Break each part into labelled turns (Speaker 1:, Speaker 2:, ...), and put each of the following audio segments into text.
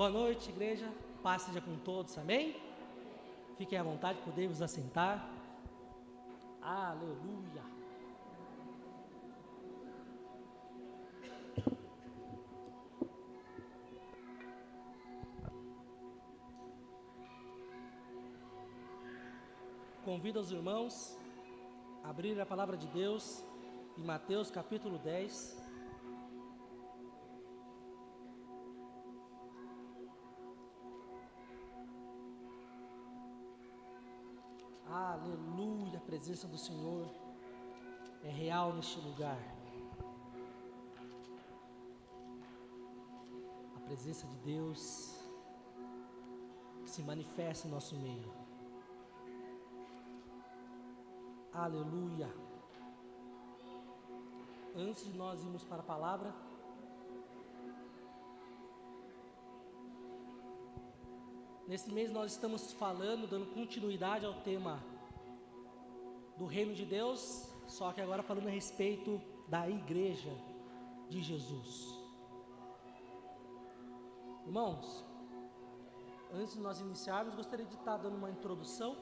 Speaker 1: Boa noite, igreja. Paz seja com todos, amém? Fiquem à vontade, podemos assentar. Aleluia. Convido os irmãos a abrir a palavra de Deus em Mateus capítulo 10. Aleluia, a presença do Senhor é real neste lugar. A presença de Deus se manifesta em nosso meio. Aleluia. Antes de nós irmos para a palavra, nesse mês nós estamos falando, dando continuidade ao tema do reino de Deus, só que agora falando a respeito da igreja de Jesus. Irmãos, antes de nós iniciarmos, gostaria de estar dando uma introdução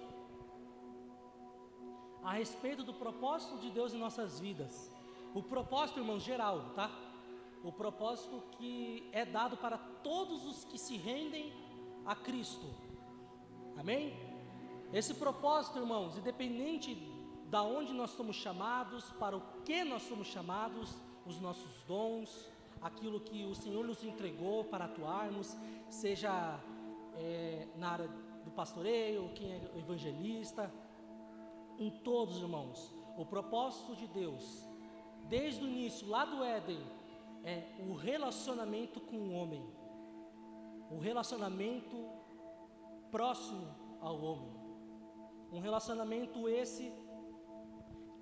Speaker 1: a respeito do propósito de Deus em nossas vidas. O propósito, irmão, geral, tá? O propósito que é dado para todos os que se rendem a Cristo. Amém? Esse propósito, irmãos, independente da onde nós somos chamados, para o que nós somos chamados, os nossos dons, aquilo que o Senhor nos entregou para atuarmos, seja é, na área do pastoreio, quem é evangelista, em todos, irmãos. O propósito de Deus, desde o início, lá do Éden, é o relacionamento com o homem. O relacionamento próximo ao homem. Um relacionamento esse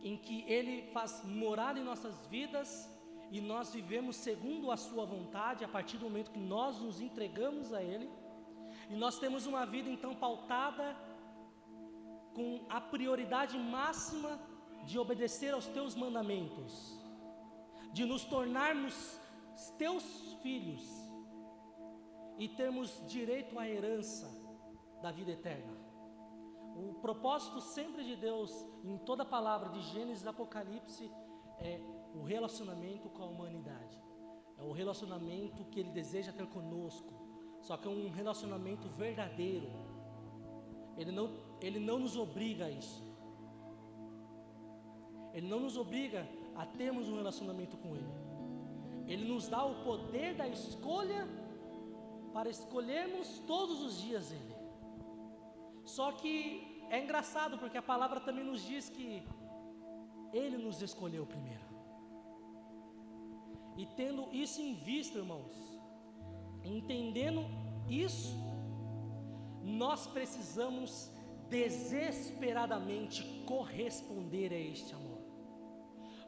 Speaker 1: em que ele faz morar em nossas vidas e nós vivemos segundo a sua vontade a partir do momento que nós nos entregamos a ele. E nós temos uma vida então pautada com a prioridade máxima de obedecer aos teus mandamentos, de nos tornarmos teus filhos e termos direito à herança da vida eterna. O propósito sempre de Deus, em toda a palavra de Gênesis Apocalipse, é o relacionamento com a humanidade. É o relacionamento que Ele deseja ter conosco. Só que é um relacionamento verdadeiro. Ele não ele não nos obriga a isso. Ele não nos obriga a termos um relacionamento com Ele. Ele nos dá o poder da escolha para escolhermos todos os dias Ele. Só que é engraçado porque a palavra também nos diz que Ele nos escolheu primeiro. E tendo isso em vista, irmãos, entendendo isso, nós precisamos desesperadamente corresponder a este amor.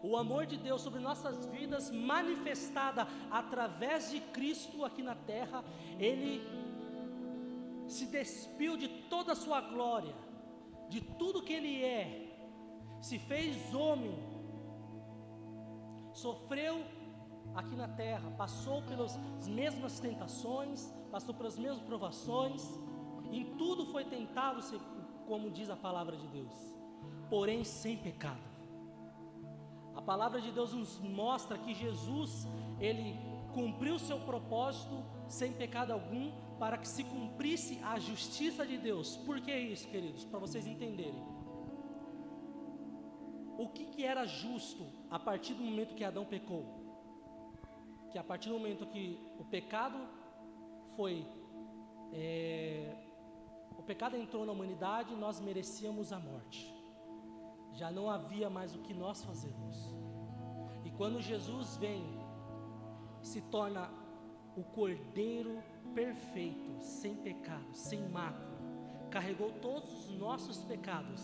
Speaker 1: O amor de Deus sobre nossas vidas, manifestada através de Cristo aqui na terra, Ele se despiu de toda a sua glória, de tudo que Ele é, se fez homem, sofreu aqui na terra, passou pelas mesmas tentações, passou pelas mesmas provações, em tudo foi tentado como diz a palavra de Deus, porém sem pecado. A palavra de Deus nos mostra que Jesus, ele cumpriu seu propósito sem pecado algum, para que se cumprisse a justiça de Deus. Por que isso, queridos? Para vocês entenderem. O que, que era justo a partir do momento que Adão pecou? Que a partir do momento que o pecado foi é, o pecado entrou na humanidade nós merecíamos a morte. Já não havia mais o que nós fazermos. E quando Jesus vem, se torna o Cordeiro perfeito, sem pecado, sem mácula, carregou todos os nossos pecados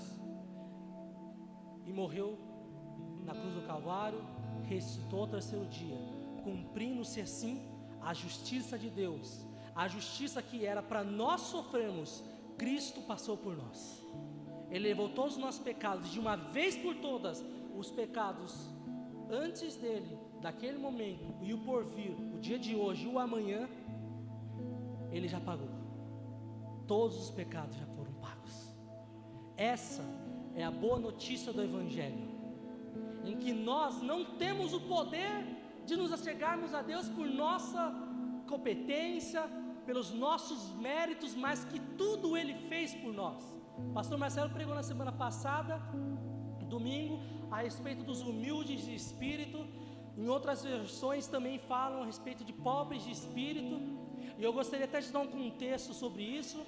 Speaker 1: e morreu na cruz do Calvário, ressuscitou ao terceiro dia, cumprindo-se assim a justiça de Deus, a justiça que era para nós sofrermos Cristo passou por nós. Ele levou todos os nossos pecados de uma vez por todas, os pecados antes dele, daquele momento, e o porvir, o dia de hoje, o amanhã. Ele já pagou. Todos os pecados já foram pagos. Essa é a boa notícia do Evangelho, em que nós não temos o poder de nos achegarmos a Deus por nossa competência, pelos nossos méritos, mas que tudo Ele fez por nós. Pastor Marcelo pregou na semana passada, domingo, a respeito dos humildes de espírito. Em outras versões também falam a respeito de pobres de espírito. E eu gostaria até de dar um contexto sobre isso,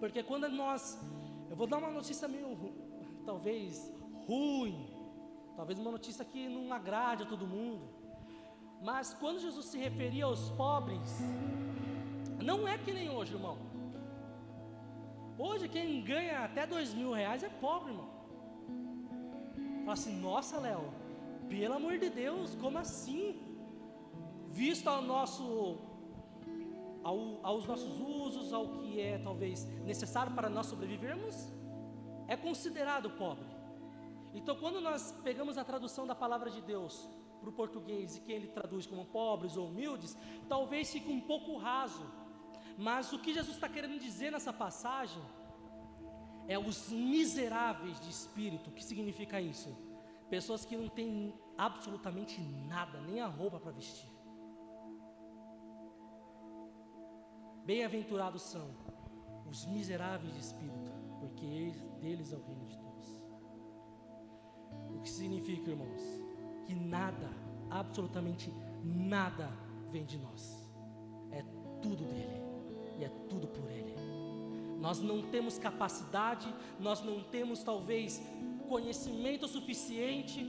Speaker 1: porque quando nós. Eu vou dar uma notícia meio, talvez, ruim, talvez uma notícia que não agrade a todo mundo. Mas quando Jesus se referia aos pobres, não é que nem hoje, irmão. Hoje quem ganha até dois mil reais é pobre, irmão. Fala assim, nossa Léo, pelo amor de Deus, como assim? Visto ao nosso, ao, aos nossos usos, ao que é talvez necessário para nós sobrevivermos, é considerado pobre. Então, quando nós pegamos a tradução da palavra de Deus para o português e que ele traduz como pobres ou humildes, talvez fique um pouco raso. Mas o que Jesus está querendo dizer nessa passagem é os miseráveis de espírito. O que significa isso? Pessoas que não têm absolutamente nada, nem a roupa para vestir. Bem-aventurados são os miseráveis de espírito, porque deles é o reino de Deus. O que significa, irmãos? Que nada, absolutamente nada, vem de nós, é tudo dele e é tudo por ele. Nós não temos capacidade, nós não temos talvez conhecimento suficiente,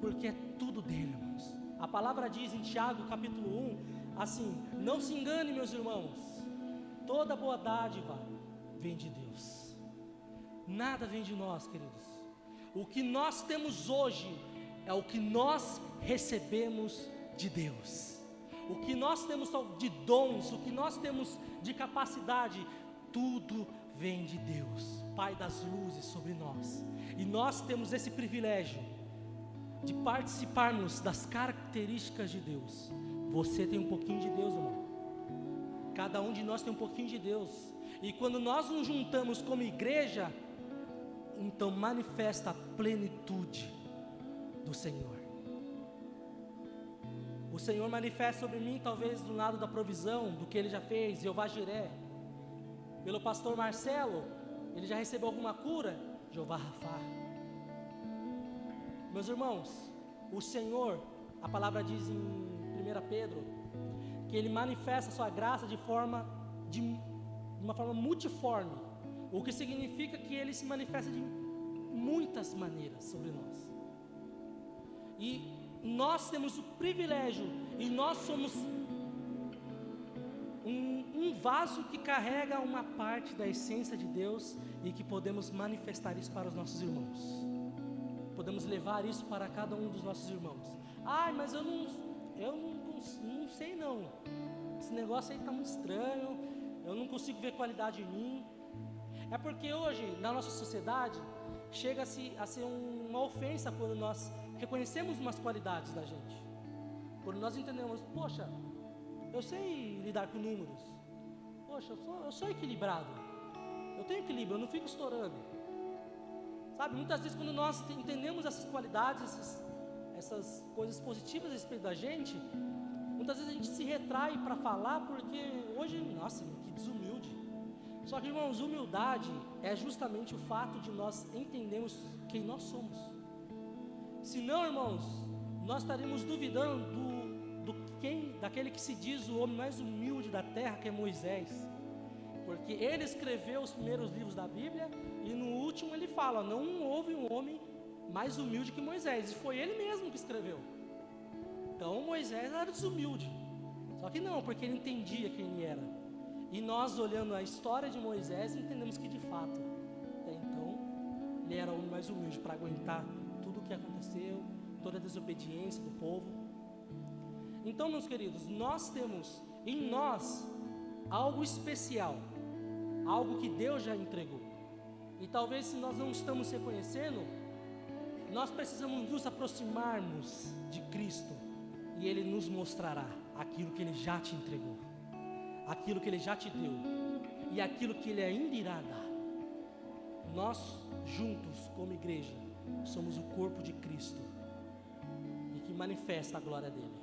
Speaker 1: porque é tudo dele, irmãos. A palavra diz em Tiago capítulo 1, assim: Não se engane, meus irmãos, toda boa dádiva vem de Deus, nada vem de nós, queridos. O que nós temos hoje é o que nós recebemos de Deus. O que nós temos de dons, o que nós temos de capacidade, tudo vem de Deus, Pai das luzes sobre nós. E nós temos esse privilégio de participarmos das características de Deus. Você tem um pouquinho de Deus, irmão. Cada um de nós tem um pouquinho de Deus. E quando nós nos juntamos como igreja, então manifesta a plenitude do Senhor. O Senhor manifesta sobre mim, talvez do lado da provisão, do que Ele já fez, Jeová Jiré pelo pastor Marcelo, ele já recebeu alguma cura? Jeová Rafa. Meus irmãos, o Senhor, a palavra diz em 1 Pedro, que ele manifesta a sua graça de forma de, de uma forma multiforme, o que significa que ele se manifesta de muitas maneiras sobre nós. E nós temos o privilégio e nós somos um, um vaso que carrega uma parte da essência de Deus e que podemos manifestar isso para os nossos irmãos. Podemos levar isso para cada um dos nossos irmãos. Ai, mas eu não, eu não, não, sei não. Esse negócio aí está muito estranho. Eu não consigo ver qualidade em mim. É porque hoje, na nossa sociedade, chega-se a ser uma ofensa quando nós reconhecemos umas qualidades da gente. Quando nós entendemos, poxa, eu sei lidar com números. Poxa, eu sou, eu sou equilibrado. Eu tenho equilíbrio, eu não fico estourando. Sabe, muitas vezes quando nós entendemos essas qualidades, essas, essas coisas positivas a respeito da gente, muitas vezes a gente se retrai para falar porque hoje, nossa, que desumilde. Só que, irmãos, humildade é justamente o fato de nós entendermos quem nós somos. Se não, irmãos, nós estaremos duvidando do quem, daquele que se diz o homem mais humilde da terra, que é Moisés. Porque ele escreveu os primeiros livros da Bíblia e no último ele fala: não houve um homem mais humilde que Moisés. E foi ele mesmo que escreveu. Então Moisés era desumilde. Só que não, porque ele entendia quem ele era. E nós, olhando a história de Moisés, entendemos que de fato, até então, ele era o homem mais humilde para aguentar tudo o que aconteceu, toda a desobediência do povo. Então, meus queridos, nós temos em nós algo especial, algo que Deus já entregou. E talvez se nós não estamos reconhecendo, nós precisamos nos aproximarmos de Cristo e Ele nos mostrará aquilo que Ele já te entregou. aquilo que Ele já te deu e aquilo que Ele ainda irá dar. Nós, juntos, como igreja, somos o corpo de Cristo e que manifesta a glória dele.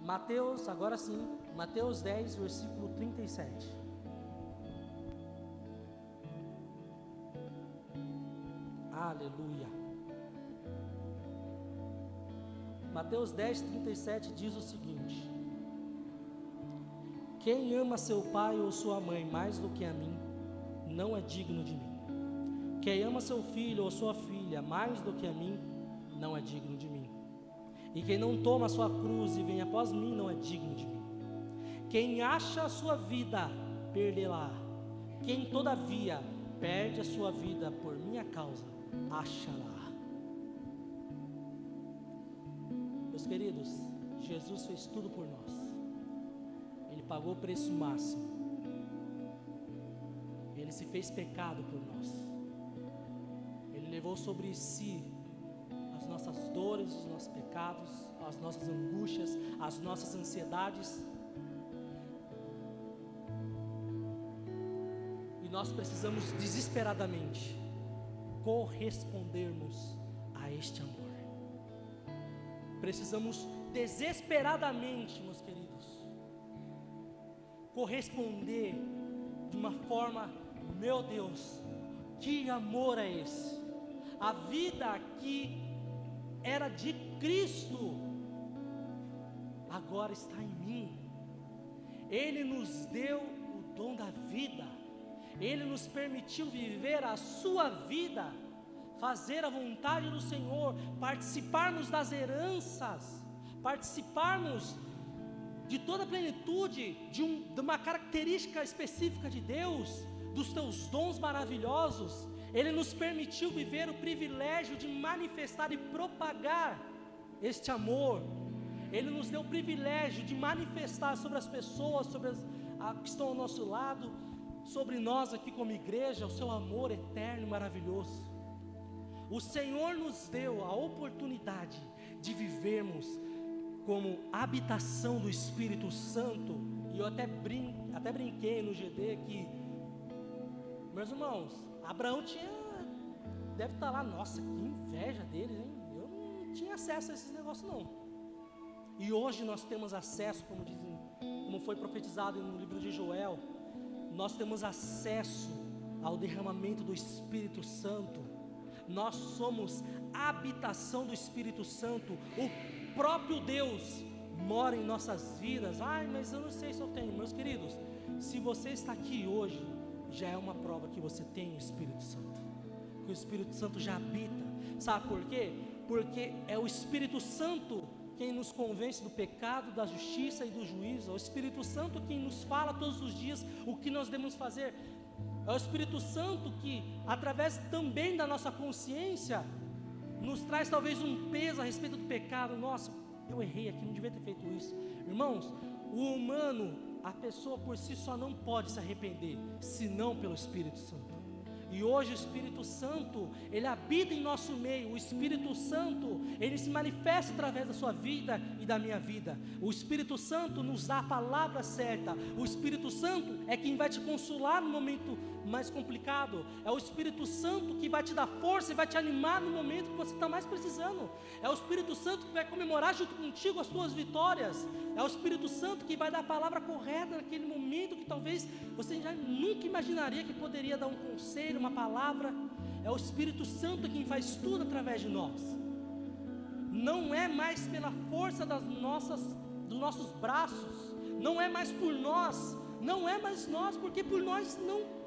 Speaker 1: Mateus, agora sim, Mateus 10, versículo 37. Aleluia. Mateus 10, 37 diz o seguinte: Quem ama seu pai ou sua mãe mais do que a mim, não é digno de mim. Quem ama seu filho ou sua filha mais do que a mim, não é digno de mim. E quem não toma sua cruz e vem após mim, não é digno de mim. Quem acha a sua vida, perdê-la. Quem todavia perde a sua vida por minha causa, acha-la. Queridos, Jesus fez tudo por nós. Ele pagou o preço máximo. Ele se fez pecado por nós levou sobre si as nossas dores, os nossos pecados, as nossas angústias, as nossas ansiedades. E nós precisamos desesperadamente correspondermos a este amor. Precisamos desesperadamente, meus queridos, corresponder de uma forma, meu Deus, que amor é esse? a vida que era de Cristo, agora está em mim. Ele nos deu o dom da vida, Ele nos permitiu viver a Sua vida, fazer a vontade do Senhor, participarmos das heranças, participarmos de toda a plenitude de, um, de uma característica específica de Deus, dos teus dons maravilhosos ele nos permitiu viver o privilégio de manifestar e propagar este amor. Ele nos deu o privilégio de manifestar sobre as pessoas, sobre as a, que estão ao nosso lado, sobre nós aqui como igreja, o seu amor eterno e maravilhoso. O Senhor nos deu a oportunidade de vivermos como habitação do Espírito Santo, e eu até, brin até brinquei no GD que, meus irmãos, Abraão tinha, deve estar tá lá, nossa, que inveja deles, hein? Eu não tinha acesso a esses negócios não. E hoje nós temos acesso, como dizem, como foi profetizado no livro de Joel, nós temos acesso ao derramamento do Espírito Santo. Nós somos habitação do Espírito Santo. O próprio Deus mora em nossas vidas. Ai, mas eu não sei se eu tenho, meus queridos. Se você está aqui hoje, já é uma prova que você tem o Espírito Santo. Que o Espírito Santo já habita. Sabe por quê? Porque é o Espírito Santo quem nos convence do pecado, da justiça e do juízo. É o Espírito Santo quem nos fala todos os dias o que nós devemos fazer. É o Espírito Santo que, através também da nossa consciência, nos traz talvez um peso a respeito do pecado. Nossa, eu errei aqui, não devia ter feito isso. Irmãos, o humano a pessoa por si só não pode se arrepender, senão pelo Espírito Santo. E hoje o Espírito Santo, ele habita em nosso meio. O Espírito Santo, ele se manifesta através da sua vida e da minha vida. O Espírito Santo nos dá a palavra certa. O Espírito Santo é quem vai te consolar no momento mais complicado. É o Espírito Santo que vai te dar força e vai te animar no momento que você está mais precisando. É o Espírito Santo que vai comemorar junto contigo as tuas vitórias. É o Espírito Santo que vai dar a palavra correta naquele momento que talvez você já nunca imaginaria que poderia dar um conselho, uma palavra. É o Espírito Santo quem faz tudo através de nós. Não é mais pela força das nossas, dos nossos braços, não é mais por nós, não é mais nós, porque por nós não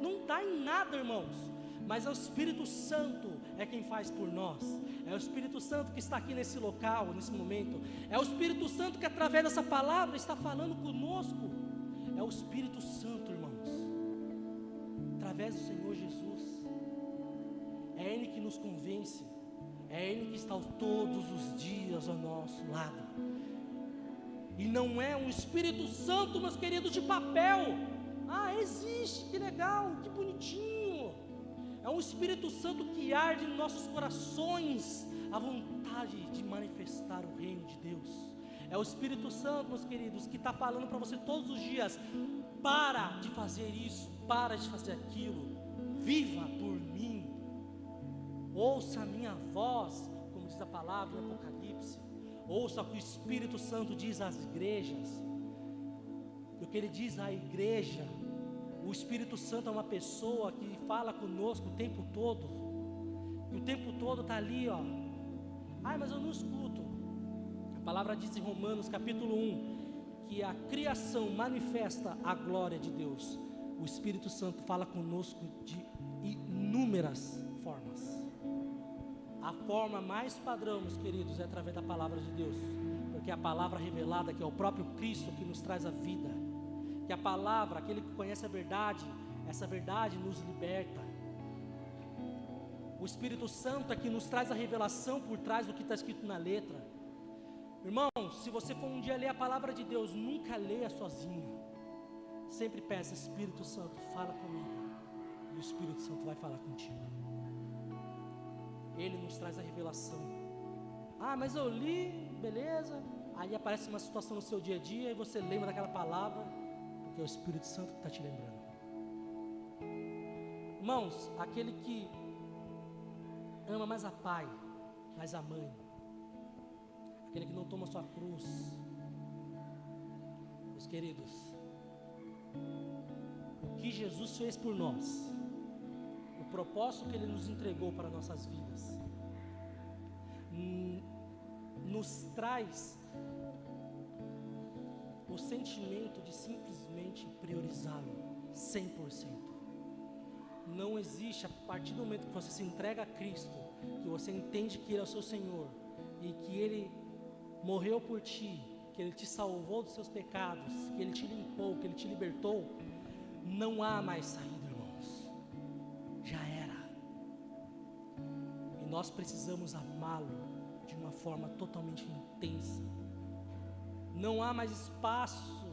Speaker 1: não dá em nada, irmãos. Mas é o Espírito Santo é quem faz por nós. É o Espírito Santo que está aqui nesse local, nesse momento. É o Espírito Santo que através dessa palavra está falando conosco. É o Espírito Santo, irmãos. Através do Senhor Jesus. É Ele que nos convence. É Ele que está todos os dias ao nosso lado. E não é um Espírito Santo, meus queridos, de papel ah, existe, que legal, que bonitinho. É um Espírito Santo que arde em nossos corações a vontade de manifestar o reino de Deus. É o Espírito Santo, meus queridos, que está falando para você todos os dias: para de fazer isso, para de fazer aquilo, viva por mim, ouça a minha voz, como diz a palavra em Apocalipse, ouça o que o Espírito Santo diz às igrejas, o que ele diz à igreja. O Espírito Santo é uma pessoa que fala conosco o tempo todo, e o tempo todo está ali, ó. Ai, mas eu não escuto. A palavra diz em Romanos capítulo 1 que a criação manifesta a glória de Deus. O Espírito Santo fala conosco de inúmeras formas. A forma mais padrão, meus queridos, é através da palavra de Deus, porque é a palavra revelada, que é o próprio Cristo que nos traz a vida, que a palavra, aquele que conhece a verdade, essa verdade nos liberta. O Espírito Santo é que nos traz a revelação por trás do que está escrito na letra. Irmão, se você for um dia ler a palavra de Deus, nunca leia sozinho. Sempre peça, Espírito Santo, fala comigo. E o Espírito Santo vai falar contigo. Ele nos traz a revelação. Ah, mas eu li, beleza. Aí aparece uma situação no seu dia a dia e você lembra daquela palavra, é o Espírito Santo que está te lembrando. Irmãos, aquele que ama mais a pai, mais a mãe, aquele que não toma sua cruz, meus queridos, o que Jesus fez por nós, o propósito que Ele nos entregou para nossas vidas, nos traz o sentimento de simplesmente priorizá-lo 100% não existe a partir do momento que você se entrega a Cristo, que você entende que Ele é o seu Senhor e que Ele morreu por ti, que Ele te salvou dos seus pecados, que Ele te limpou, que Ele te libertou, não há mais saída, irmãos. Já era. E nós precisamos amá-lo de uma forma totalmente intensa. Não há mais espaço.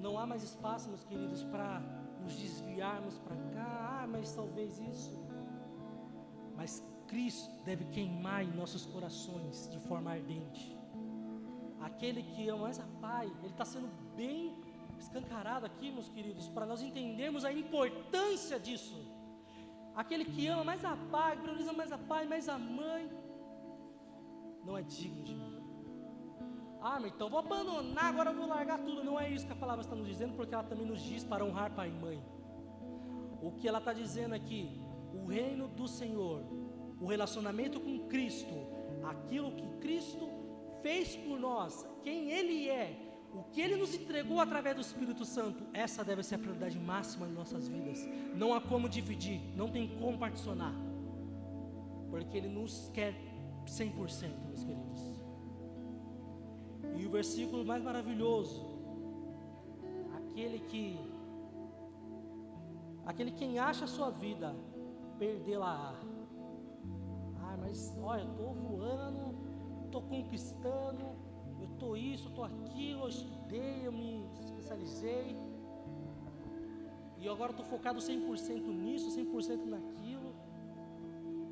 Speaker 1: Não há mais espaço, meus queridos, para nos desviarmos para cá, ah, mas talvez isso. Mas Cristo deve queimar em nossos corações de forma ardente. Aquele que ama mais a Pai, ele está sendo bem escancarado aqui, meus queridos, para nós entendermos a importância disso. Aquele que ama mais a Pai, prioriza mais a Pai, mais a mãe, não é digno de mim. Ah, mas então vou abandonar, agora vou largar tudo. Não é isso que a palavra está nos dizendo, porque ela também nos diz para honrar pai e mãe. O que ela está dizendo aqui, o reino do Senhor, o relacionamento com Cristo, aquilo que Cristo fez por nós, quem Ele é, o que Ele nos entregou através do Espírito Santo, essa deve ser a prioridade máxima em nossas vidas. Não há como dividir, não tem como particionar, porque Ele nos quer 100%, meus queridos. E o versículo mais maravilhoso, aquele que aquele quem acha a sua vida, perdê-la. Ah, mas olha, eu estou voando, estou conquistando, eu estou isso, estou aquilo, eu estudei, eu me especializei. E agora estou focado 100% nisso, 100% naquilo.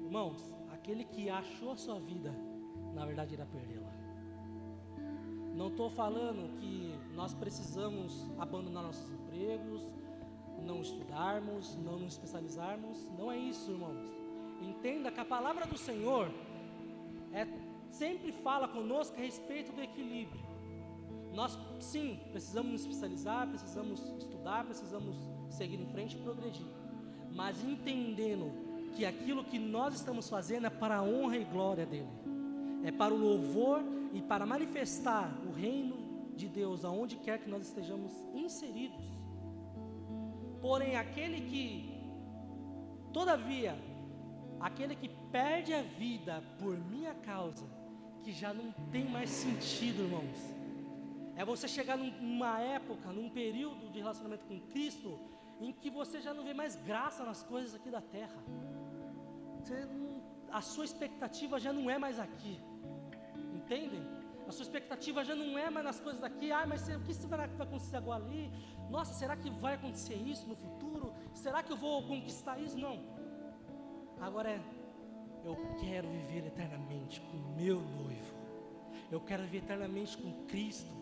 Speaker 1: Irmãos, aquele que achou a sua vida, na verdade irá perdê-la. Não estou falando que nós precisamos abandonar nossos empregos, não estudarmos, não nos especializarmos. Não é isso, irmãos. Entenda que a palavra do Senhor é, sempre fala conosco a respeito do equilíbrio. Nós, sim, precisamos nos especializar, precisamos estudar, precisamos seguir em frente e progredir. Mas entendendo que aquilo que nós estamos fazendo é para a honra e glória dEle, é para o louvor e para manifestar o reino de Deus aonde quer que nós estejamos inseridos. Porém, aquele que, todavia, aquele que perde a vida por minha causa, que já não tem mais sentido, irmãos. É você chegar numa época, num período de relacionamento com Cristo, em que você já não vê mais graça nas coisas aqui da terra. Não, a sua expectativa já não é mais aqui. Entendem? A sua expectativa já não é mais nas coisas daqui. Ah, mas o que será que vai acontecer agora ali? Nossa, será que vai acontecer isso no futuro? Será que eu vou conquistar isso? Não. Agora é, eu quero viver eternamente com meu noivo. Eu quero viver eternamente com Cristo.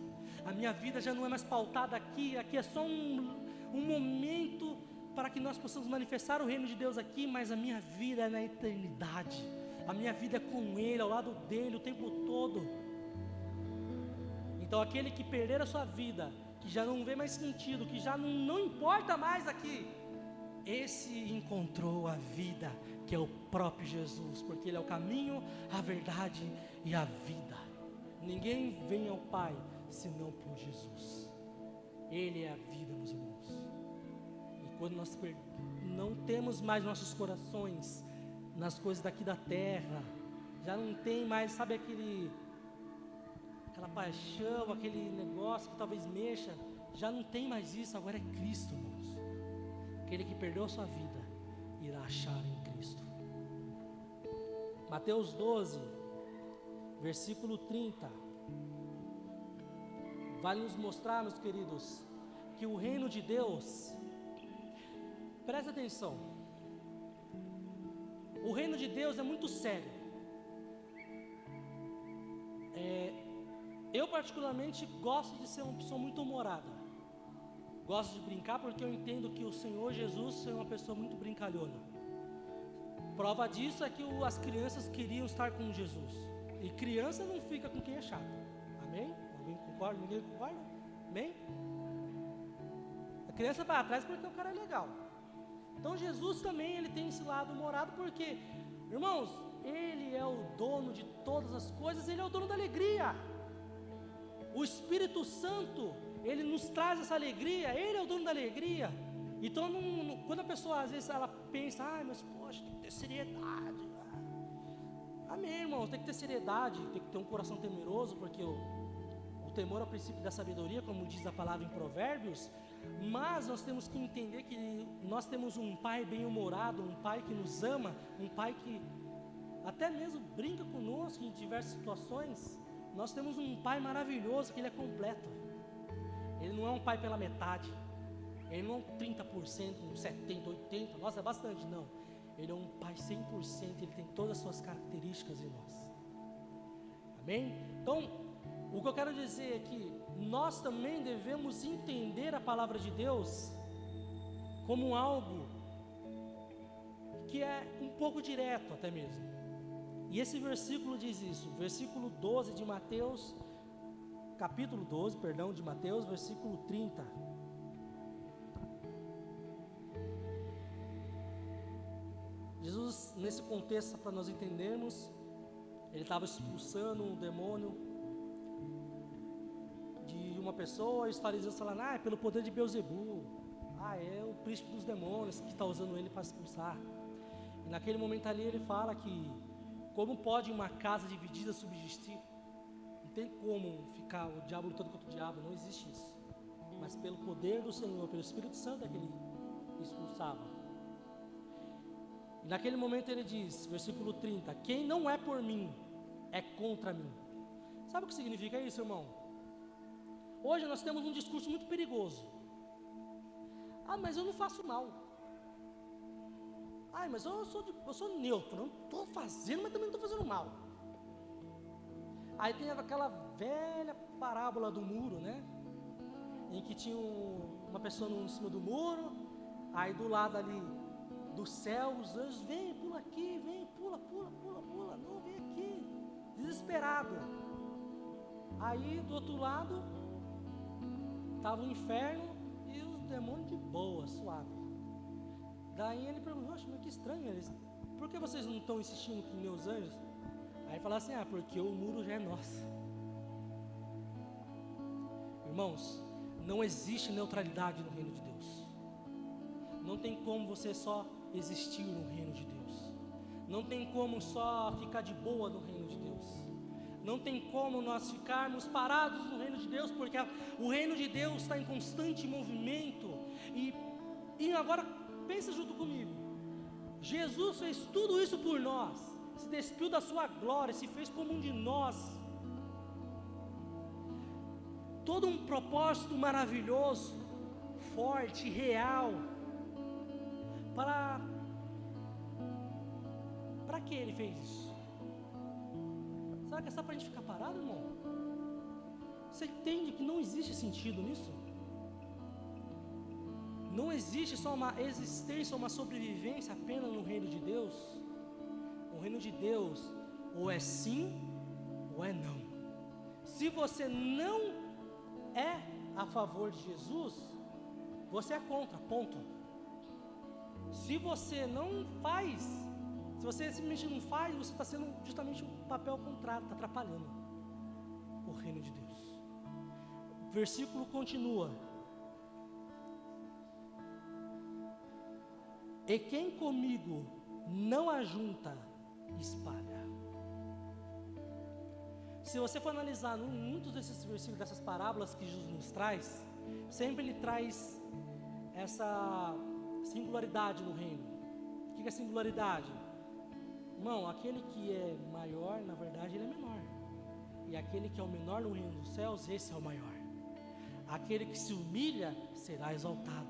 Speaker 1: A minha vida já não é mais pautada aqui, aqui é só um, um momento para que nós possamos manifestar o reino de Deus aqui, mas a minha vida é na eternidade. A minha vida é com Ele, ao lado dele o tempo todo. Então aquele que perder a sua vida, que já não vê mais sentido, que já não, não importa mais aqui, esse encontrou a vida, que é o próprio Jesus, porque Ele é o caminho, a verdade e a vida. Ninguém vem ao Pai senão por Jesus. Ele é a vida, meus irmãos. E quando nós não temos mais nossos corações nas coisas daqui da terra, já não tem mais, sabe aquele aquela paixão, aquele negócio que talvez mexa, já não tem mais isso, agora é Cristo, irmãos. Aquele que perdeu a sua vida irá achar em Cristo. Mateus 12, versículo 30. Vai nos mostrar, meus queridos, que o reino de Deus, presta atenção, o reino de Deus é muito sério. É, eu, particularmente, gosto de ser uma pessoa muito humorada. Gosto de brincar porque eu entendo que o Senhor Jesus é uma pessoa muito brincalhona. Prova disso é que o, as crianças queriam estar com Jesus. E criança não fica com quem é chato. Amém? Alguém concorda? Ninguém concorda? Amém? A criança vai atrás porque o cara é legal. Então Jesus também ele tem esse lado humorado porque, irmãos, ele é o dono de todas as coisas, ele é o dono da alegria. O Espírito Santo, ele nos traz essa alegria, ele é o dono da alegria. Então, não, não, quando a pessoa às vezes ela pensa, ai, mas poxa, tem que ter seriedade. Amém, irmãos, tem que ter seriedade, tem que ter um coração temeroso, porque o, o temor é o princípio da sabedoria, como diz a palavra em Provérbios. Mas nós temos que entender que nós temos um pai bem-humorado, um pai que nos ama, um pai que até mesmo brinca conosco em diversas situações. Nós temos um pai maravilhoso que ele é completo. Ele não é um pai pela metade. Ele não é um 30%, um 70%, 80%. Nossa, é bastante, não. Ele é um pai 100%, ele tem todas as suas características em nós. Amém? Então, o que eu quero dizer é que nós também devemos entender a palavra de Deus como algo que é um pouco direto até mesmo. E esse versículo diz isso, versículo 12 de Mateus, capítulo 12, perdão, de Mateus, versículo 30. Jesus, nesse contexto, para nós entendermos, ele estava expulsando um demônio pessoa, e os fariseus falando, ah, é pelo poder de Beuzebu, ah, é o príncipe dos demônios que está usando ele para expulsar. E naquele momento ali ele fala que como pode uma casa dividida subsistir? Não tem como ficar o diabo lutando contra o diabo, não existe isso. Mas pelo poder do Senhor, pelo Espírito Santo é que ele expulsava. E naquele momento ele diz, versículo 30: Quem não é por mim, é contra mim. Sabe o que significa isso, irmão? Hoje nós temos um discurso muito perigoso. Ah, mas eu não faço mal. Ai, mas eu sou, eu sou neutro, não estou fazendo, mas também não estou fazendo mal. Aí tem aquela velha parábola do muro, né? Em que tinha um, uma pessoa em cima do muro, aí do lado ali do céu, os anjos, vem, pula aqui, vem, pula, pula, pula, pula, não, vem aqui, desesperado. Aí do outro lado, estava o inferno e os demônios de boa, suave. Daí ele perguntou, mas que estranho, eles, por que vocês não estão insistindo com meus anjos? Aí fala assim, ah, porque o muro já é nosso. Irmãos, não existe neutralidade no reino de Deus. Não tem como você só existir no reino de Deus. Não tem como só ficar de boa no reino de Deus. Não tem como nós ficarmos parados no reino de Deus, porque o reino de Deus está em constante movimento. E, e agora Pensa junto comigo. Jesus fez tudo isso por nós, se despiu da sua glória, se fez como um de nós. Todo um propósito maravilhoso, forte, real. Para para que ele fez isso? Será que é só para a gente ficar parado, irmão? Você entende que não existe sentido nisso? Não existe só uma existência, uma sobrevivência apenas no reino de Deus. O reino de Deus ou é sim ou é não. Se você não é a favor de Jesus, você é contra, ponto. Se você não faz, se você simplesmente não faz, você está sendo justamente o um papel contrário, está atrapalhando o reino de Deus. O versículo continua. E quem comigo não ajunta, espalha. Se você for analisar muitos desses versículos, dessas parábolas que Jesus nos traz, sempre ele traz essa singularidade no reino. O que é singularidade? Irmão, aquele que é maior, na verdade, ele é menor. E aquele que é o menor no reino dos céus, esse é o maior. Aquele que se humilha será exaltado.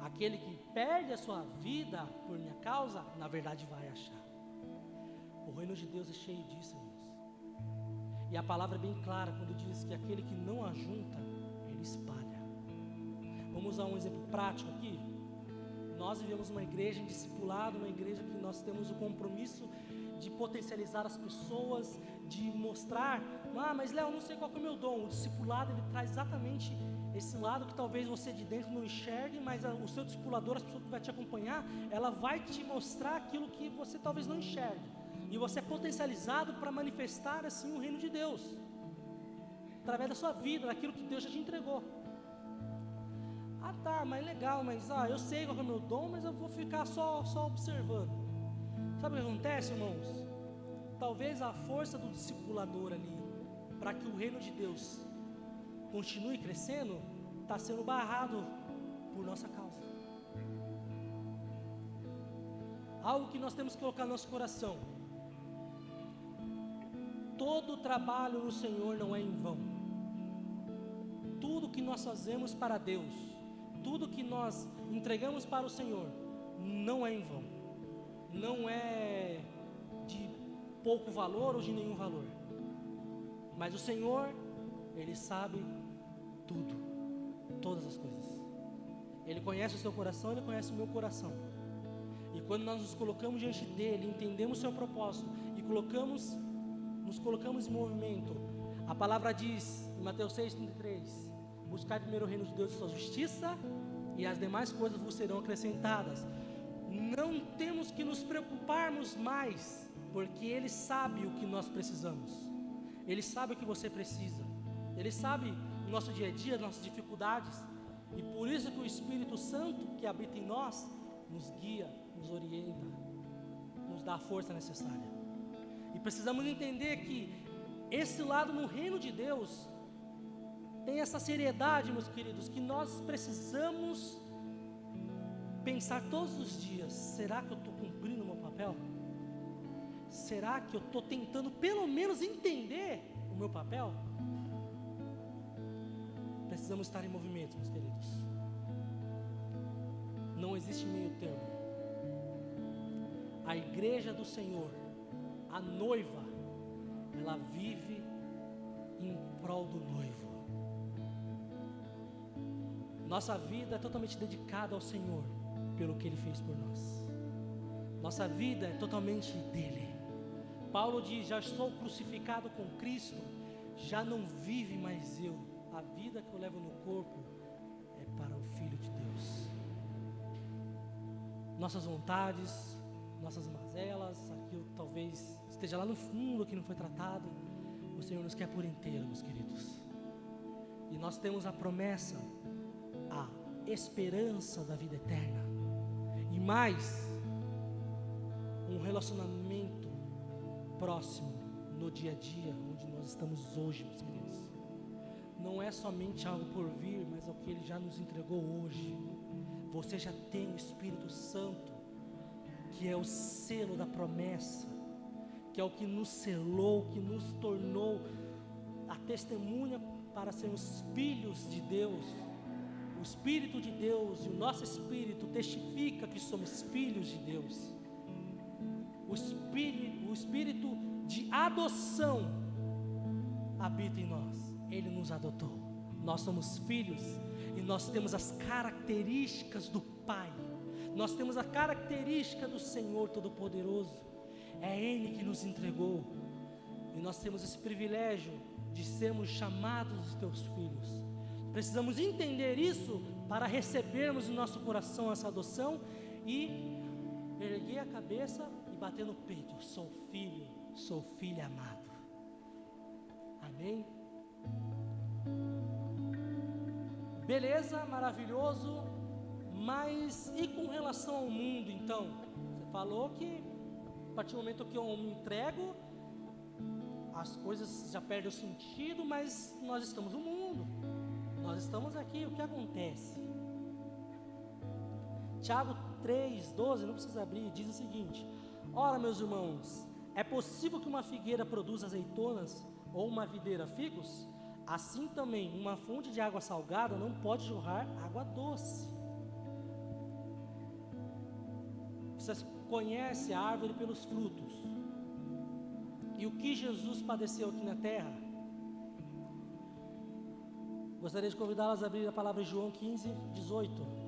Speaker 1: Aquele que perde a sua vida por minha causa, na verdade vai achar. O reino de Deus é cheio disso, irmãos. E a palavra é bem clara quando diz que aquele que não ajunta, ele espalha. Vamos usar um exemplo prático aqui. Nós vivemos uma igreja em discipulado, uma igreja que nós temos o compromisso de potencializar as pessoas, de mostrar, ah, mas Léo, não sei qual é o meu dom. O discipulado ele traz exatamente esse lado que talvez você de dentro não enxergue, mas a, o seu discipulador, as pessoas que vai te acompanhar, ela vai te mostrar aquilo que você talvez não enxergue. E você é potencializado para manifestar assim o reino de Deus. Através da sua vida, daquilo que Deus já te entregou. Tá, mas legal, mas ah, eu sei qual é o meu dom, mas eu vou ficar só, só observando. Sabe o que acontece, irmãos? Talvez a força do discipulador ali, para que o reino de Deus continue crescendo, está sendo barrado por nossa causa. Algo que nós temos que colocar no nosso coração. Todo trabalho no Senhor não é em vão. Tudo que nós fazemos para Deus, tudo que nós entregamos para o Senhor, não é em vão. Não é de pouco valor ou de nenhum valor. Mas o Senhor, Ele sabe tudo, todas as coisas. Ele conhece o seu coração, Ele conhece o meu coração. E quando nós nos colocamos diante dele, entendemos o seu propósito e colocamos, nos colocamos em movimento, a palavra diz em Mateus 6,33: Buscar primeiro o reino de Deus e sua justiça, e as demais coisas vos serão acrescentadas. Não temos que nos preocuparmos mais, porque Ele sabe o que nós precisamos, Ele sabe o que você precisa, Ele sabe no nosso dia a dia, nossas dificuldades. E por isso que o Espírito Santo que habita em nós nos guia, nos orienta, nos dá a força necessária. E precisamos entender que esse lado no reino de Deus tem essa seriedade, meus queridos, que nós precisamos pensar todos os dias: será que eu estou cumprindo o meu papel? Será que eu estou tentando pelo menos entender o meu papel? precisamos estar em movimento, meus queridos. Não existe meio termo. A igreja do Senhor, a noiva, ela vive em prol do noivo. Nossa vida é totalmente dedicada ao Senhor pelo que Ele fez por nós. Nossa vida é totalmente dele. Paulo diz: Já estou crucificado com Cristo, já não vive mais eu, a vida que eu levo no corpo é para o Filho de Deus. Nossas vontades, nossas mazelas, aquilo que talvez esteja lá no fundo que não foi tratado, o Senhor nos quer por inteiro, meus queridos. E nós temos a promessa, esperança da vida eterna. E mais, um relacionamento próximo no dia a dia, onde nós estamos hoje, meus queridos não é somente algo por vir, mas é o que Ele já nos entregou hoje. Você já tem o Espírito Santo, que é o selo da promessa, que é o que nos selou, que nos tornou a testemunha para sermos filhos de Deus. Espírito de Deus e o nosso Espírito testifica que somos filhos de Deus. O Espírito, o Espírito de adoção habita em nós. Ele nos adotou. Nós somos filhos e nós temos as características do Pai. Nós temos a característica do Senhor Todo-Poderoso. É Ele que nos entregou. E nós temos esse privilégio de sermos chamados os teus filhos. Precisamos entender isso para recebermos em nosso coração essa adoção e erguer a cabeça e bater no peito: sou filho, sou filho amado. Amém? Beleza, maravilhoso, mas e com relação ao mundo então? Você falou que a partir do momento que eu me entrego, as coisas já perdem o sentido, mas nós estamos no mundo, nós estamos aqui, o que acontece? Tiago 3, 12, não precisa abrir, diz o seguinte: Ora, meus irmãos, é possível que uma figueira produza azeitonas ou uma videira figos? Assim também, uma fonte de água salgada não pode jorrar água doce. Você conhece a árvore pelos frutos. E o que Jesus padeceu aqui na terra? Gostaria de convidá-las a abrir a palavra de João 15, 18.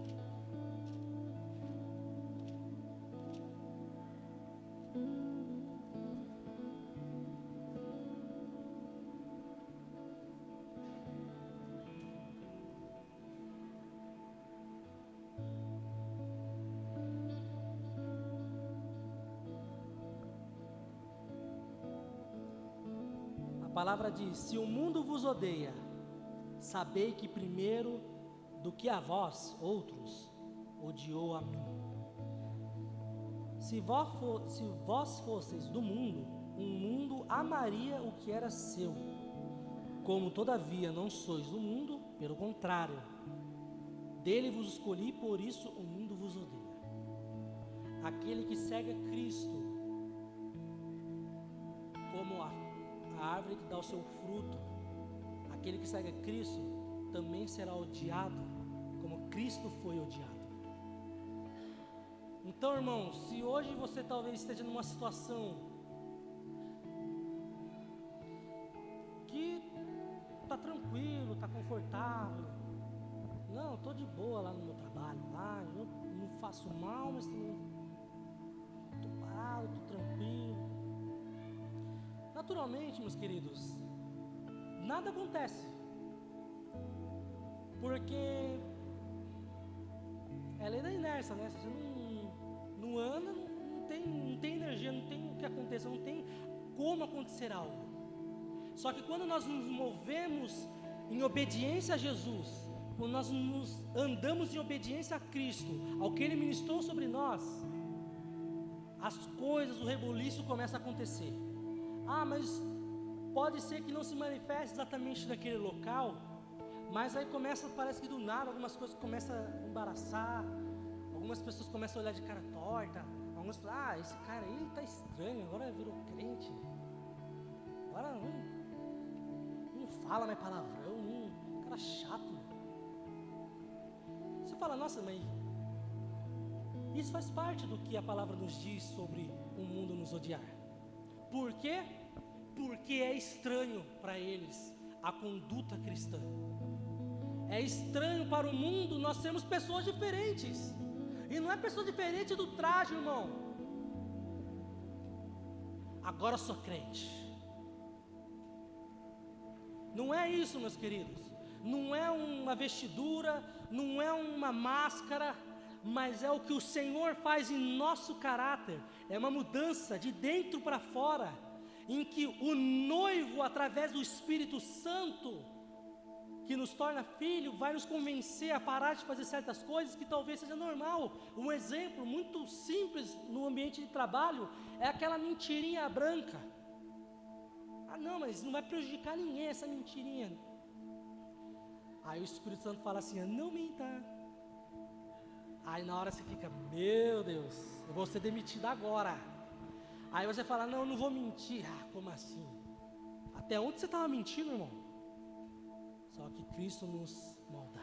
Speaker 1: palavra diz: Se o mundo vos odeia, sabei que primeiro do que a vós, outros, odiou a mim. Se vós, for, se vós fosseis do mundo, o um mundo amaria o que era seu. Como todavia não sois do mundo, pelo contrário, dele vos escolhi, por isso o mundo vos odeia. Aquele que segue a Cristo, como a a árvore que dá o seu fruto, aquele que segue a Cristo, também será odiado, como Cristo foi odiado. Então, irmão, se hoje você talvez esteja numa situação que está tranquilo, está confortável, não, estou de boa lá no meu trabalho, lá, eu não faço mal, mas estou parado, estou tranquilo. Naturalmente, meus queridos, nada acontece. Porque é lei da inércia, né? Você não, não anda, não tem, não tem energia, não tem o que aconteça, não tem como acontecer algo. Só que quando nós nos movemos em obediência a Jesus, quando nós nos andamos em obediência a Cristo, ao que Ele ministrou sobre nós, as coisas, o rebuliço começa a acontecer. Ah, mas pode ser que não se manifeste exatamente naquele local, mas aí começa, parece que do nada, algumas coisas começam a embaraçar, algumas pessoas começam a olhar de cara torta, alguns falam, ah, esse cara aí está estranho, agora virou crente, agora não, não fala mais palavrão, não, cara chato. Você fala, nossa, mas isso faz parte do que a palavra nos diz sobre o mundo nos odiar. Por quê? Porque é estranho para eles a conduta cristã. É estranho para o mundo nós sermos pessoas diferentes. E não é pessoa diferente do traje, irmão. Agora sou crente. Não é isso, meus queridos. Não é uma vestidura, não é uma máscara, mas é o que o Senhor faz em nosso caráter, é uma mudança de dentro para fora, em que o noivo, através do Espírito Santo, que nos torna filho, vai nos convencer a parar de fazer certas coisas que talvez seja normal. Um exemplo muito simples no ambiente de trabalho é aquela mentirinha branca. Ah, não, mas não vai prejudicar ninguém essa mentirinha. Aí o Espírito Santo fala assim: não minta. Aí na hora você fica, meu Deus, eu vou ser demitido agora. Aí você fala, não, eu não vou mentir. Ah, como assim? Até onde você estava mentindo, irmão? Só que Cristo nos molda,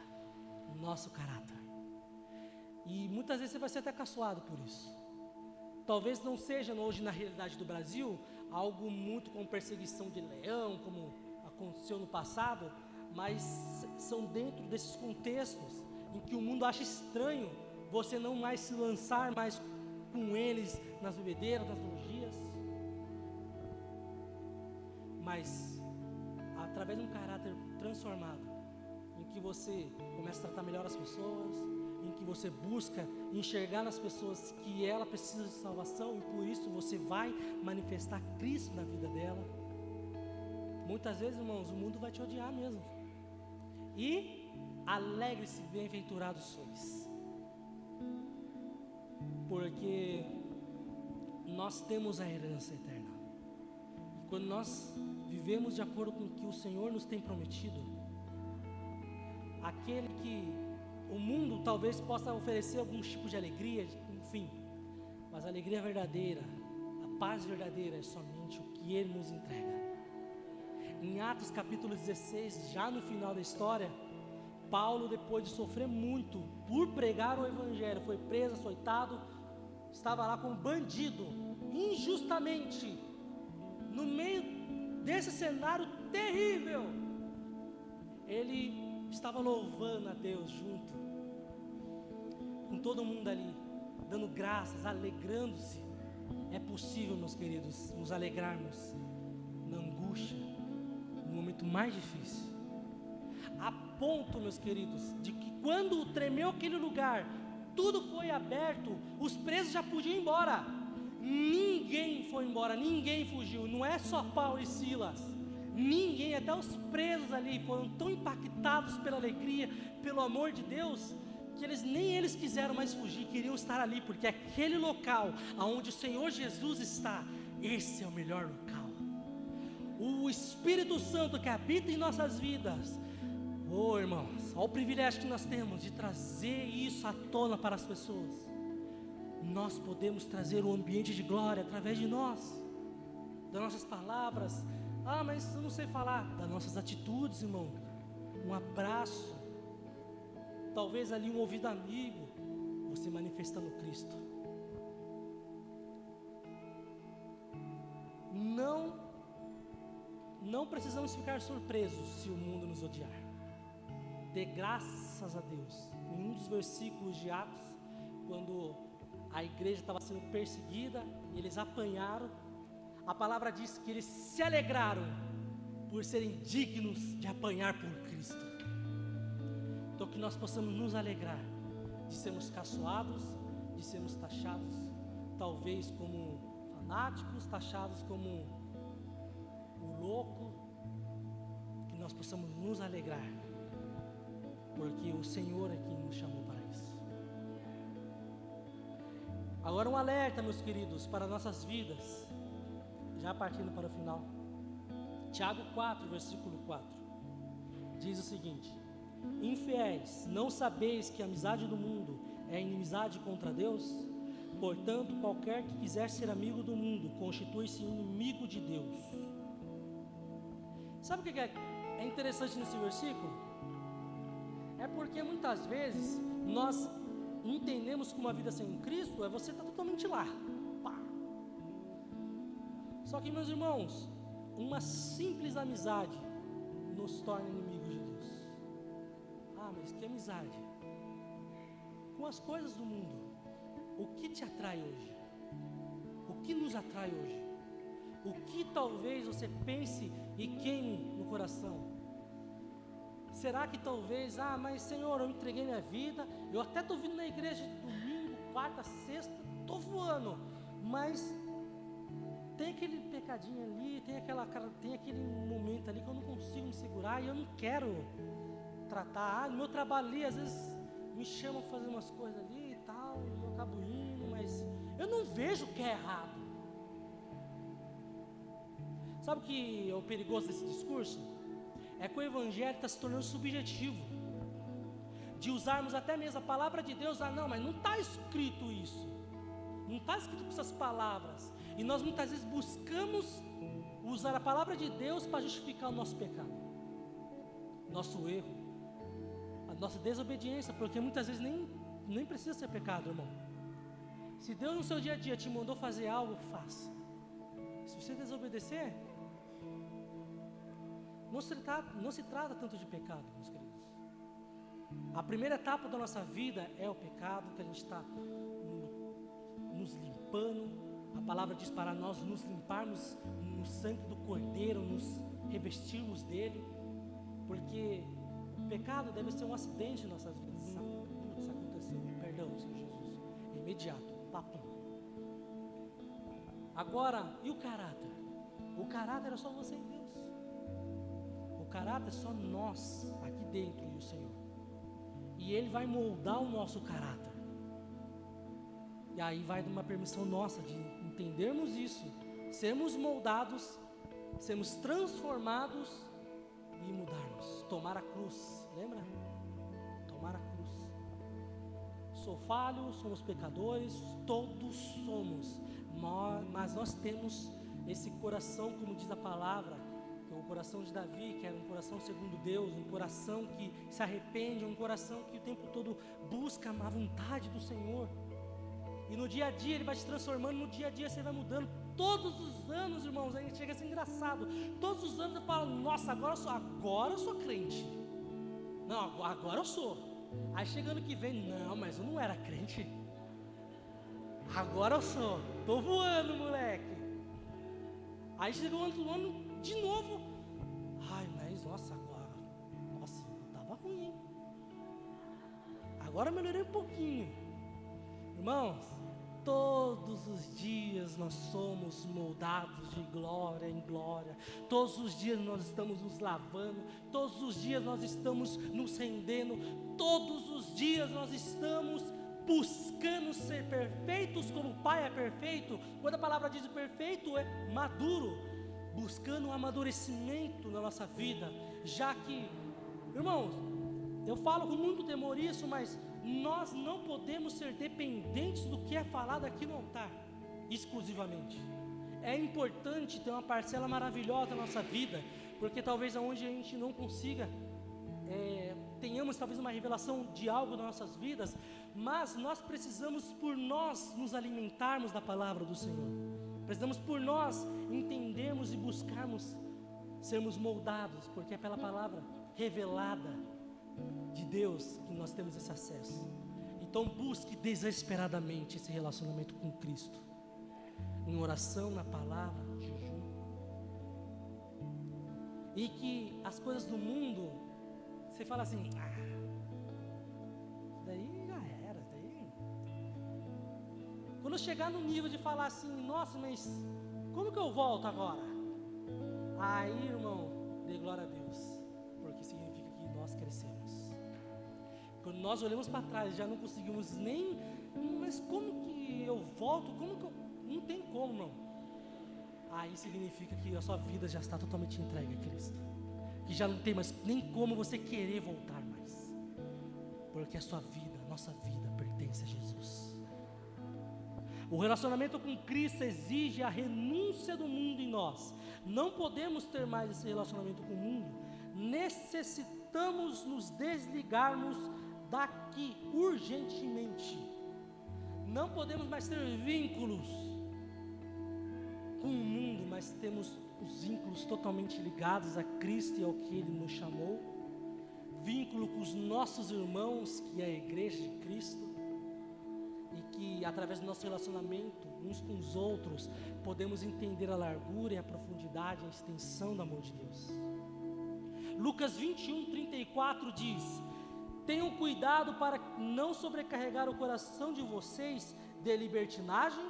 Speaker 1: nosso caráter. E muitas vezes você vai ser até caçoado por isso. talvez não seja hoje na realidade do Brasil algo muito como perseguição de leão, como aconteceu no passado, mas são dentro desses contextos em que o mundo acha estranho você não mais se lançar mais com eles nas bebedeiras, nas mas através de um caráter transformado, em que você começa a tratar melhor as pessoas, em que você busca enxergar nas pessoas que ela precisa de salvação e por isso você vai manifestar Cristo na vida dela. Muitas vezes, irmãos, o mundo vai te odiar mesmo. E alegre-se, bem-aventurados sois. Porque nós temos a herança eterna. E quando nós vivemos de acordo com o que o Senhor nos tem prometido, aquele que o mundo talvez possa oferecer algum tipo de alegria, enfim, mas a alegria verdadeira, a paz verdadeira é somente o que Ele nos entrega. Em Atos capítulo 16, já no final da história, Paulo, depois de sofrer muito por pregar o Evangelho, foi preso, açoitado, estava lá como bandido, injustamente, desse cenário terrível. Ele estava louvando a Deus junto com todo mundo ali, dando graças, alegrando-se. É possível, meus queridos, nos alegrarmos na angústia, no momento mais difícil. A ponto, meus queridos, de que quando tremeu aquele lugar, tudo foi aberto, os presos já podiam ir embora. Ninguém foi embora, ninguém fugiu, não é só Paulo e Silas. Ninguém, até os presos ali, foram tão impactados pela alegria, pelo amor de Deus, que eles nem eles quiseram mais fugir, queriam estar ali, porque aquele local aonde o Senhor Jesus está, esse é o melhor local. O Espírito Santo que habita em nossas vidas, oh irmãos, olha o privilégio que nós temos de trazer isso à tona para as pessoas. Nós podemos trazer um ambiente de glória através de nós, das nossas palavras, ah, mas eu não sei falar. Das nossas atitudes, irmão. Um abraço. Talvez ali um ouvido amigo. Você manifestando Cristo. Não, não precisamos ficar surpresos se o mundo nos odiar. Dê graças a Deus. Em um dos versículos de Atos, quando a igreja estava sendo perseguida, eles apanharam a palavra diz que eles se alegraram por serem dignos de apanhar por Cristo. Então que nós possamos nos alegrar de sermos caçoados, de sermos taxados, talvez como fanáticos, taxados como o louco, que nós possamos nos alegrar, porque o Senhor é quem nos chamou para Agora um alerta, meus queridos, para nossas vidas já partindo para o final. Tiago 4, versículo 4. Diz o seguinte: Infiéis, não sabeis que a amizade do mundo é inimizade contra Deus? Portanto, qualquer que quiser ser amigo do mundo constitui-se inimigo de Deus. Sabe o que é, é interessante nesse versículo? É porque muitas vezes nós entendemos que uma vida sem Cristo é você estar tá totalmente lá. Só que, meus irmãos, uma simples amizade nos torna inimigos de Deus. Ah, mas que amizade? Com as coisas do mundo. O que te atrai hoje? O que nos atrai hoje? O que talvez você pense e queime no coração? Será que talvez, ah, mas Senhor, eu entreguei minha vida, eu até estou vindo na igreja domingo, quarta, sexta, estou voando, mas tem aquele pecadinho ali, tem, aquela, tem aquele momento ali que eu não consigo me segurar e eu não quero tratar. Ah, no meu trabalho ali, às vezes me chamam para fazer umas coisas ali e tal, e eu acabo indo, mas eu não vejo o que é errado. Sabe o que é o perigoso desse discurso? É que o Evangelho está se tornando subjetivo. De usarmos até mesmo a palavra de Deus, ah não, mas não está escrito isso. Não está escrito com essas palavras. E nós muitas vezes buscamos usar a palavra de Deus para justificar o nosso pecado, nosso erro, a nossa desobediência, porque muitas vezes nem, nem precisa ser pecado, irmão. Se Deus no seu dia a dia te mandou fazer algo, faça. Se você desobedecer, não se, trata, não se trata tanto de pecado, meus queridos. A primeira etapa da nossa vida é o pecado, que a gente está nos limpando. A palavra diz para nós nos limparmos no sangue do Cordeiro, nos revestirmos dele, porque o pecado deve ser um acidente em nossas vidas. Putz, aconteceu, perdão, Senhor Jesus. Imediato, papo. Agora, e o caráter? O caráter é só você e Deus. O caráter é só nós aqui dentro e o Senhor. E Ele vai moldar o nosso caráter. E aí vai de uma permissão nossa de entendermos isso, sermos moldados, sermos transformados e mudarmos. Tomar a cruz, lembra? Tomar a cruz. Sou falho, somos pecadores, todos somos, mas nós temos esse coração, como diz a palavra, coração de Davi, que era um coração segundo Deus, um coração que se arrepende, um coração que o tempo todo busca a vontade do Senhor. E no dia a dia ele vai te transformando, no dia a dia você vai mudando. Todos os anos, irmãos, aí chega a ser engraçado. Todos os anos eu falo, nossa, agora eu sou, agora eu sou crente. Não, agora eu sou. Aí chegando que vem, não, mas eu não era crente. Agora eu sou. Tô voando, moleque. Aí chegou o ano, ano de novo. Nossa, agora. Nossa, tava ruim? Agora melhorei um pouquinho. Irmãos, Todos os dias nós somos moldados de glória em glória. Todos os dias nós estamos nos lavando. Todos os dias nós estamos nos rendendo. Todos os dias nós estamos buscando ser perfeitos como o Pai é perfeito. Quando a palavra diz perfeito, é maduro. Buscando um amadurecimento na nossa vida. Já que, irmãos, eu falo com muito temor isso, mas nós não podemos ser dependentes do que é falado aqui no altar, exclusivamente. É importante ter uma parcela maravilhosa na nossa vida, porque talvez aonde a gente não consiga, é, tenhamos talvez uma revelação de algo nas nossas vidas, mas nós precisamos por nós nos alimentarmos da palavra do Senhor. Precisamos por nós entendermos e buscarmos sermos moldados, porque é pela palavra revelada de Deus que nós temos esse acesso. Então busque desesperadamente esse relacionamento com Cristo. Em oração, na palavra, jejum. E que as coisas do mundo, você fala assim, ah, Quando eu chegar no nível de falar assim, nossa, mas como que eu volto agora? Aí, irmão, dê glória a Deus, porque significa que nós crescemos. Quando nós olhamos para trás, já não conseguimos nem. Mas como que eu volto? Como que eu. Não tem como, não. Aí significa que a sua vida já está totalmente entregue a Cristo. Que já não tem mais nem como você querer voltar mais. Porque a sua vida, a nossa vida, pertence a Jesus. O relacionamento com Cristo exige a renúncia do mundo em nós. Não podemos ter mais esse relacionamento com o mundo. Necessitamos nos desligarmos daqui urgentemente. Não podemos mais ter vínculos com o mundo, mas temos os vínculos totalmente ligados a Cristo e ao que Ele nos chamou. Vínculo com os nossos irmãos, que é a igreja de Cristo. Que através do nosso relacionamento uns com os outros, podemos entender a largura e a profundidade, a extensão do amor de Deus. Lucas 21, 34 diz: Tenham cuidado para não sobrecarregar o coração de vocês de libertinagem,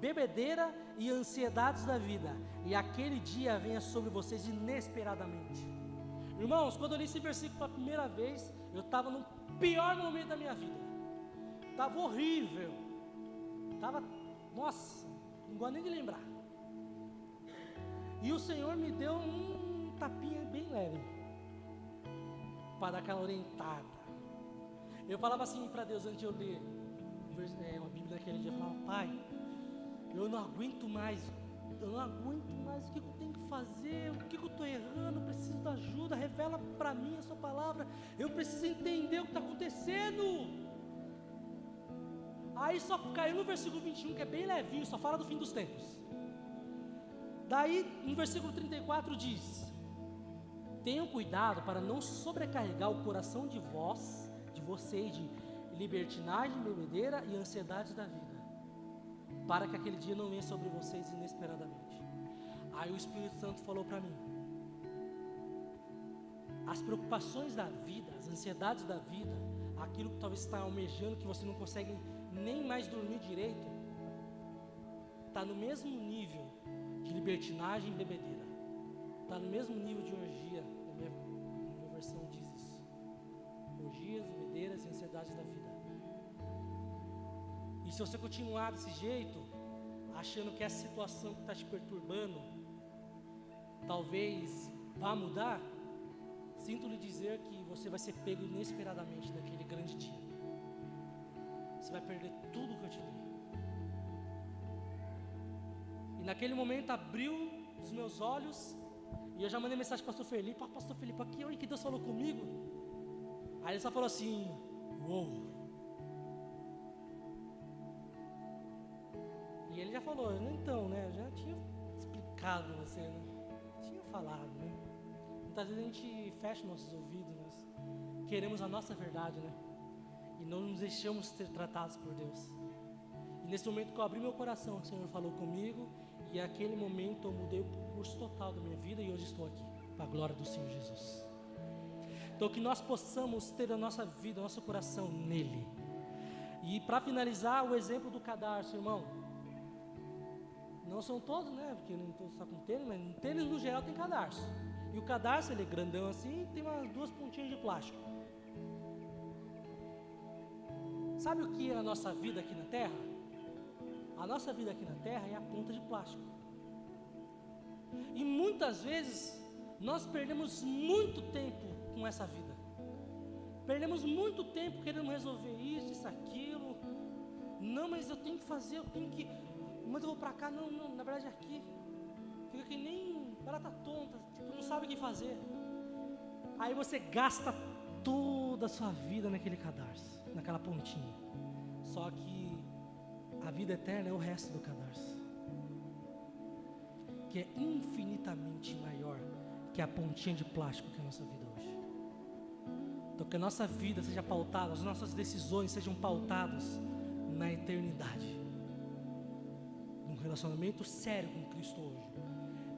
Speaker 1: bebedeira e ansiedades da vida, e aquele dia venha sobre vocês inesperadamente. Irmãos, quando eu li esse versículo pela primeira vez, eu estava no pior momento da minha vida. Estava horrível. Estava, nossa, não gosto nem de lembrar. E o Senhor me deu um tapinha bem leve para dar aquela orientada. Eu falava assim para Deus antes de eu ler é, uma Bíblia naquele dia, eu falava, Pai, eu não aguento mais, eu não aguento mais, o que, eu tenho que fazer, o que, eu estou errando, eu preciso da ajuda, revela para mim a sua palavra, eu preciso entender o que está acontecendo. Aí só caiu no versículo 21, que é bem levinho, só fala do fim dos tempos. Daí, no versículo 34 diz: Tenham cuidado para não sobrecarregar o coração de vós, de vocês, de libertinagem, bebedeira e ansiedades da vida, para que aquele dia não venha sobre vocês inesperadamente. Aí o Espírito Santo falou para mim: as preocupações da vida, as ansiedades da vida, aquilo que talvez está almejando, que você não consegue nem mais dormir direito, está no mesmo nível de libertinagem e bebedeira, está no mesmo nível de orgia, na minha, na minha versão diz isso. Orgias, bebedeiras e ansiedades da vida. E se você continuar desse jeito, achando que essa situação que está te perturbando, talvez vá mudar, Sinto lhe dizer que você vai ser pego inesperadamente naquele grande dia. Você vai perder tudo que eu te dei. E naquele momento abriu os meus olhos e eu já mandei mensagem para o pastor Felipe, ah, pastor Felipe, aqui onde que Deus falou comigo? Aí ele só falou assim, uou. E ele já falou, então, né? Já tinha explicado você, né? Tinha falado, né? Muitas vezes a gente fecha nossos ouvidos, nós queremos a nossa verdade, né? E não nos deixamos ser tratados por Deus. E nesse momento que eu abri meu coração, o Senhor falou comigo, e naquele momento eu mudei o curso total da minha vida e hoje estou aqui, para a glória do Senhor Jesus. Então que nós possamos ter a nossa vida, o nosso coração nele. E para finalizar, o exemplo do cadarço, irmão. Não são todos, né? Porque nem todos estão com tênis, mas tênis no geral tem cadarço. E o cadarço ele é grandão assim, tem umas duas pontinhas de plástico. Sabe o que é a nossa vida aqui na Terra? A nossa vida aqui na Terra é a ponta de plástico. E muitas vezes nós perdemos muito tempo com essa vida. Perdemos muito tempo querendo resolver isso, isso, aquilo. Não, mas eu tenho que fazer, eu tenho que. Mas eu vou para cá, não, não, na verdade é aqui. Fica que nem barata tonta, tipo, não sabe o que fazer. Aí você gasta toda a sua vida naquele cadarço, naquela pontinha. Só que a vida eterna é o resto do cadarço, que é infinitamente maior que a pontinha de plástico que é a nossa vida hoje. Então que a nossa vida seja pautada, as nossas decisões sejam pautadas na eternidade. Um relacionamento sério com Cristo hoje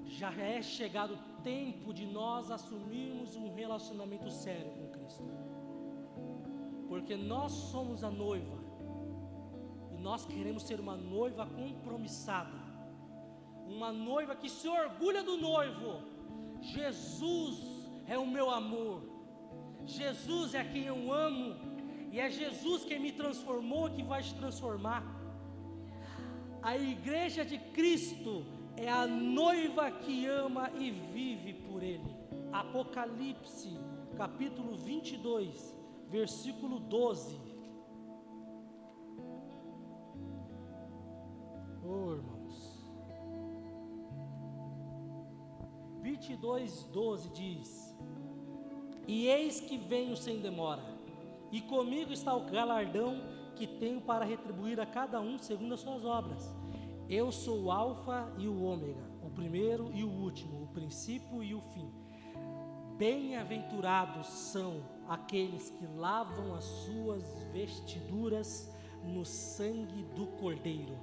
Speaker 1: já é chegado o tempo de nós assumirmos um relacionamento sério com Cristo. Porque nós somos a noiva e nós queremos ser uma noiva compromissada, uma noiva que se orgulha do noivo. Jesus é o meu amor, Jesus é quem eu amo, e é Jesus quem me transformou que vai te transformar. A igreja de Cristo é a noiva que ama e vive por Ele. Apocalipse, capítulo 22, versículo 12. Oh, irmãos. 22, 12 diz: E eis que venho sem demora, e comigo está o galardão que tenho para retribuir a cada um segundo as suas obras. Eu sou o Alfa e o Ômega, o primeiro e o último, o princípio e o fim. Bem-aventurados são aqueles que lavam as suas vestiduras no sangue do Cordeiro,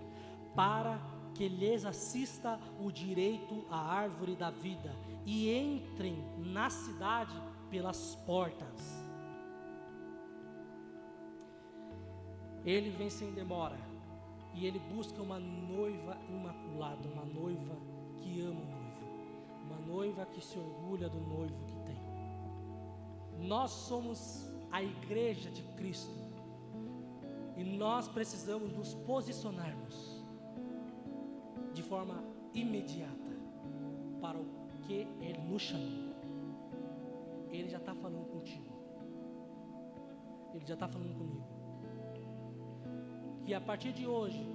Speaker 1: para que lhes assista o direito à árvore da vida e entrem na cidade pelas portas. Ele vem sem demora e ele busca uma noiva imaculada, uma noiva que ama o noivo, uma noiva que se orgulha do noivo que tem. Nós somos a igreja de Cristo e nós precisamos nos posicionarmos de forma imediata para o que Ele nos chamou. Ele já está falando contigo. Ele já está falando comigo que a partir de hoje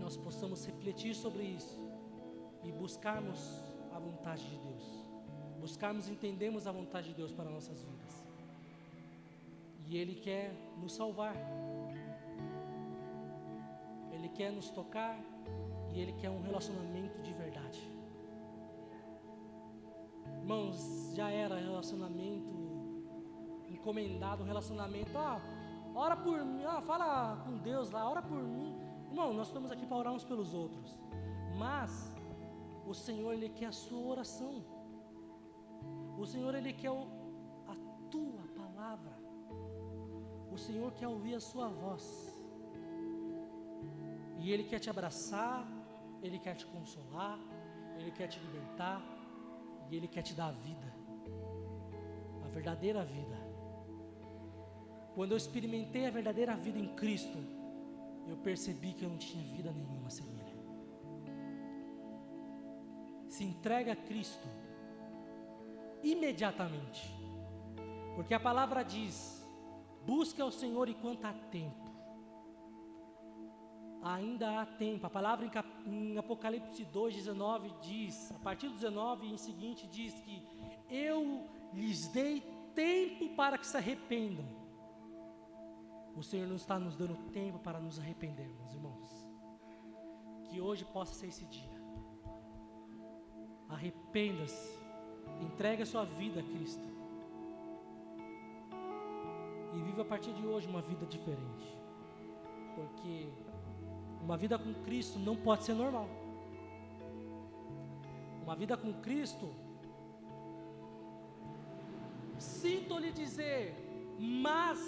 Speaker 1: nós possamos refletir sobre isso e buscarmos a vontade de Deus, buscarmos entendermos a vontade de Deus para nossas vidas. E Ele quer nos salvar. Ele quer nos tocar e Ele quer um relacionamento de verdade. Irmãos, já era relacionamento encomendado, um relacionamento. Ah, ora por mim, fala com Deus lá, ora por mim. Irmão, nós estamos aqui para orar uns pelos outros. Mas o Senhor, Ele quer a sua oração. O Senhor, Ele quer o, a tua palavra. O Senhor quer ouvir a sua voz. E Ele quer te abraçar, Ele quer te consolar, Ele quer te libertar, e Ele quer te dar a vida, a verdadeira vida. Quando eu experimentei a verdadeira vida em Cristo, eu percebi que eu não tinha vida nenhuma sem Ele. Se entrega a Cristo imediatamente, porque a palavra diz: busque ao Senhor enquanto há tempo. Ainda há tempo. A palavra em, Apocalipse 2, 19 diz, a partir do 19 e em seguinte, diz que eu lhes dei tempo para que se arrependam o Senhor não está nos dando tempo para nos arrependermos, irmãos. Que hoje possa ser esse dia. Arrependa-se. Entregue a sua vida a Cristo. E viva a partir de hoje uma vida diferente. Porque uma vida com Cristo não pode ser normal. Uma vida com Cristo, sinto lhe dizer, mas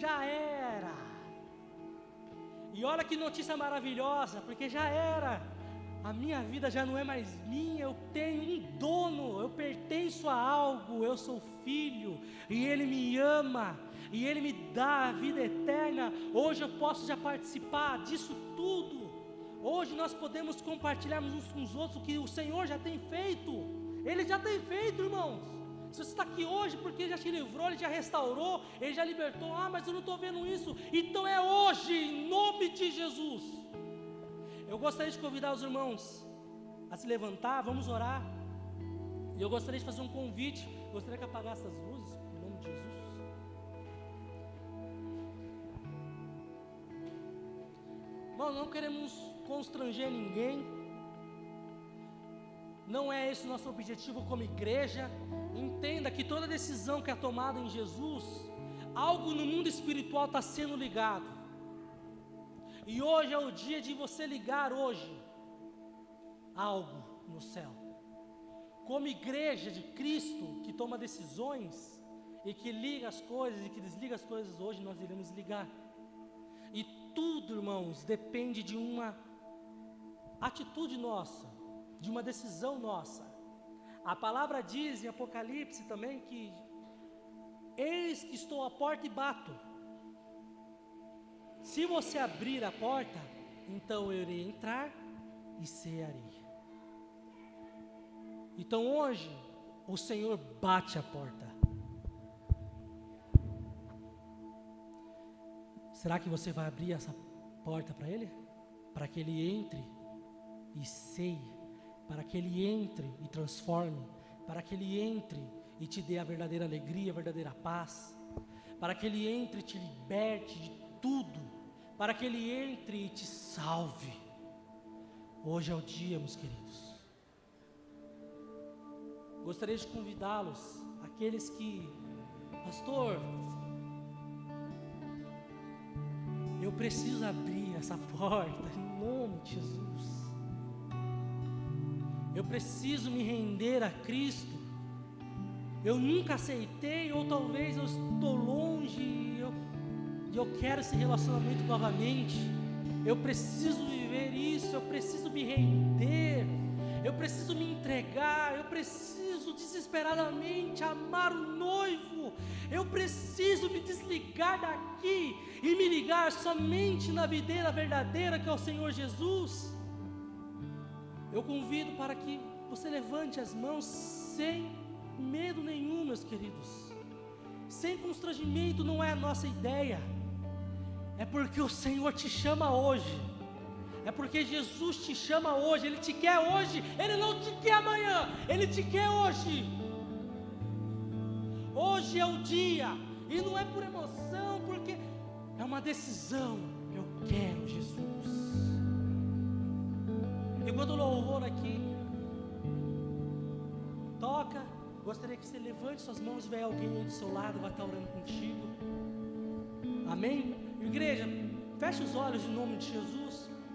Speaker 1: já era. E olha que notícia maravilhosa, porque já era. A minha vida já não é mais minha, eu tenho um dono, eu pertenço a algo, eu sou filho, e Ele me ama, e Ele me dá a vida eterna. Hoje eu posso já participar disso tudo. Hoje nós podemos compartilharmos uns com os outros o que o Senhor já tem feito. Ele já tem feito, irmãos. Se você está aqui hoje porque Ele já te livrou, Ele já restaurou, Ele já libertou. Ah, mas eu não estou vendo isso. Então é hoje, em nome de Jesus. Eu gostaria de convidar os irmãos a se levantar, vamos orar. E eu gostaria de fazer um convite. Gostaria que apagasse as luzes, em nome de Jesus. Irmão, não queremos constranger ninguém. Não é esse o nosso objetivo como igreja. Entenda que toda decisão que é tomada em Jesus, algo no mundo espiritual está sendo ligado. E hoje é o dia de você ligar hoje algo no céu. Como igreja de Cristo que toma decisões e que liga as coisas e que desliga as coisas, hoje nós iremos ligar. E tudo, irmãos, depende de uma atitude nossa, de uma decisão nossa. A palavra diz em Apocalipse também que eis que estou à porta e bato. Se você abrir a porta, então eu irei entrar e cearei. Então hoje o Senhor bate a porta. Será que você vai abrir essa porta para Ele? Para que Ele entre e ceie para que Ele entre e transforme, para que Ele entre e te dê a verdadeira alegria, a verdadeira paz, para que Ele entre e te liberte de tudo, para que Ele entre e te salve. Hoje é o dia, meus queridos. Gostaria de convidá-los, aqueles que, pastor, eu preciso abrir essa porta, em nome de Jesus. Eu preciso me render a Cristo. Eu nunca aceitei, ou talvez eu estou longe e eu, eu quero esse relacionamento novamente. Eu preciso viver isso, eu preciso me render, eu preciso me entregar, eu preciso desesperadamente amar o noivo, eu preciso me desligar daqui e me ligar somente na videira verdadeira que é o Senhor Jesus. Eu convido para que você levante as mãos sem medo nenhum, meus queridos. Sem constrangimento não é a nossa ideia. É porque o Senhor te chama hoje. É porque Jesus te chama hoje, Ele te quer hoje, Ele não te quer amanhã, Ele te quer hoje. Hoje é o dia, e não é por emoção, porque é uma decisão. Eu quero Jesus. Enquanto o louvor aqui toca, gostaria que você levante suas mãos, tiver alguém aí do seu lado, vai estar orando contigo. Amém? Igreja, feche os olhos em nome de Jesus.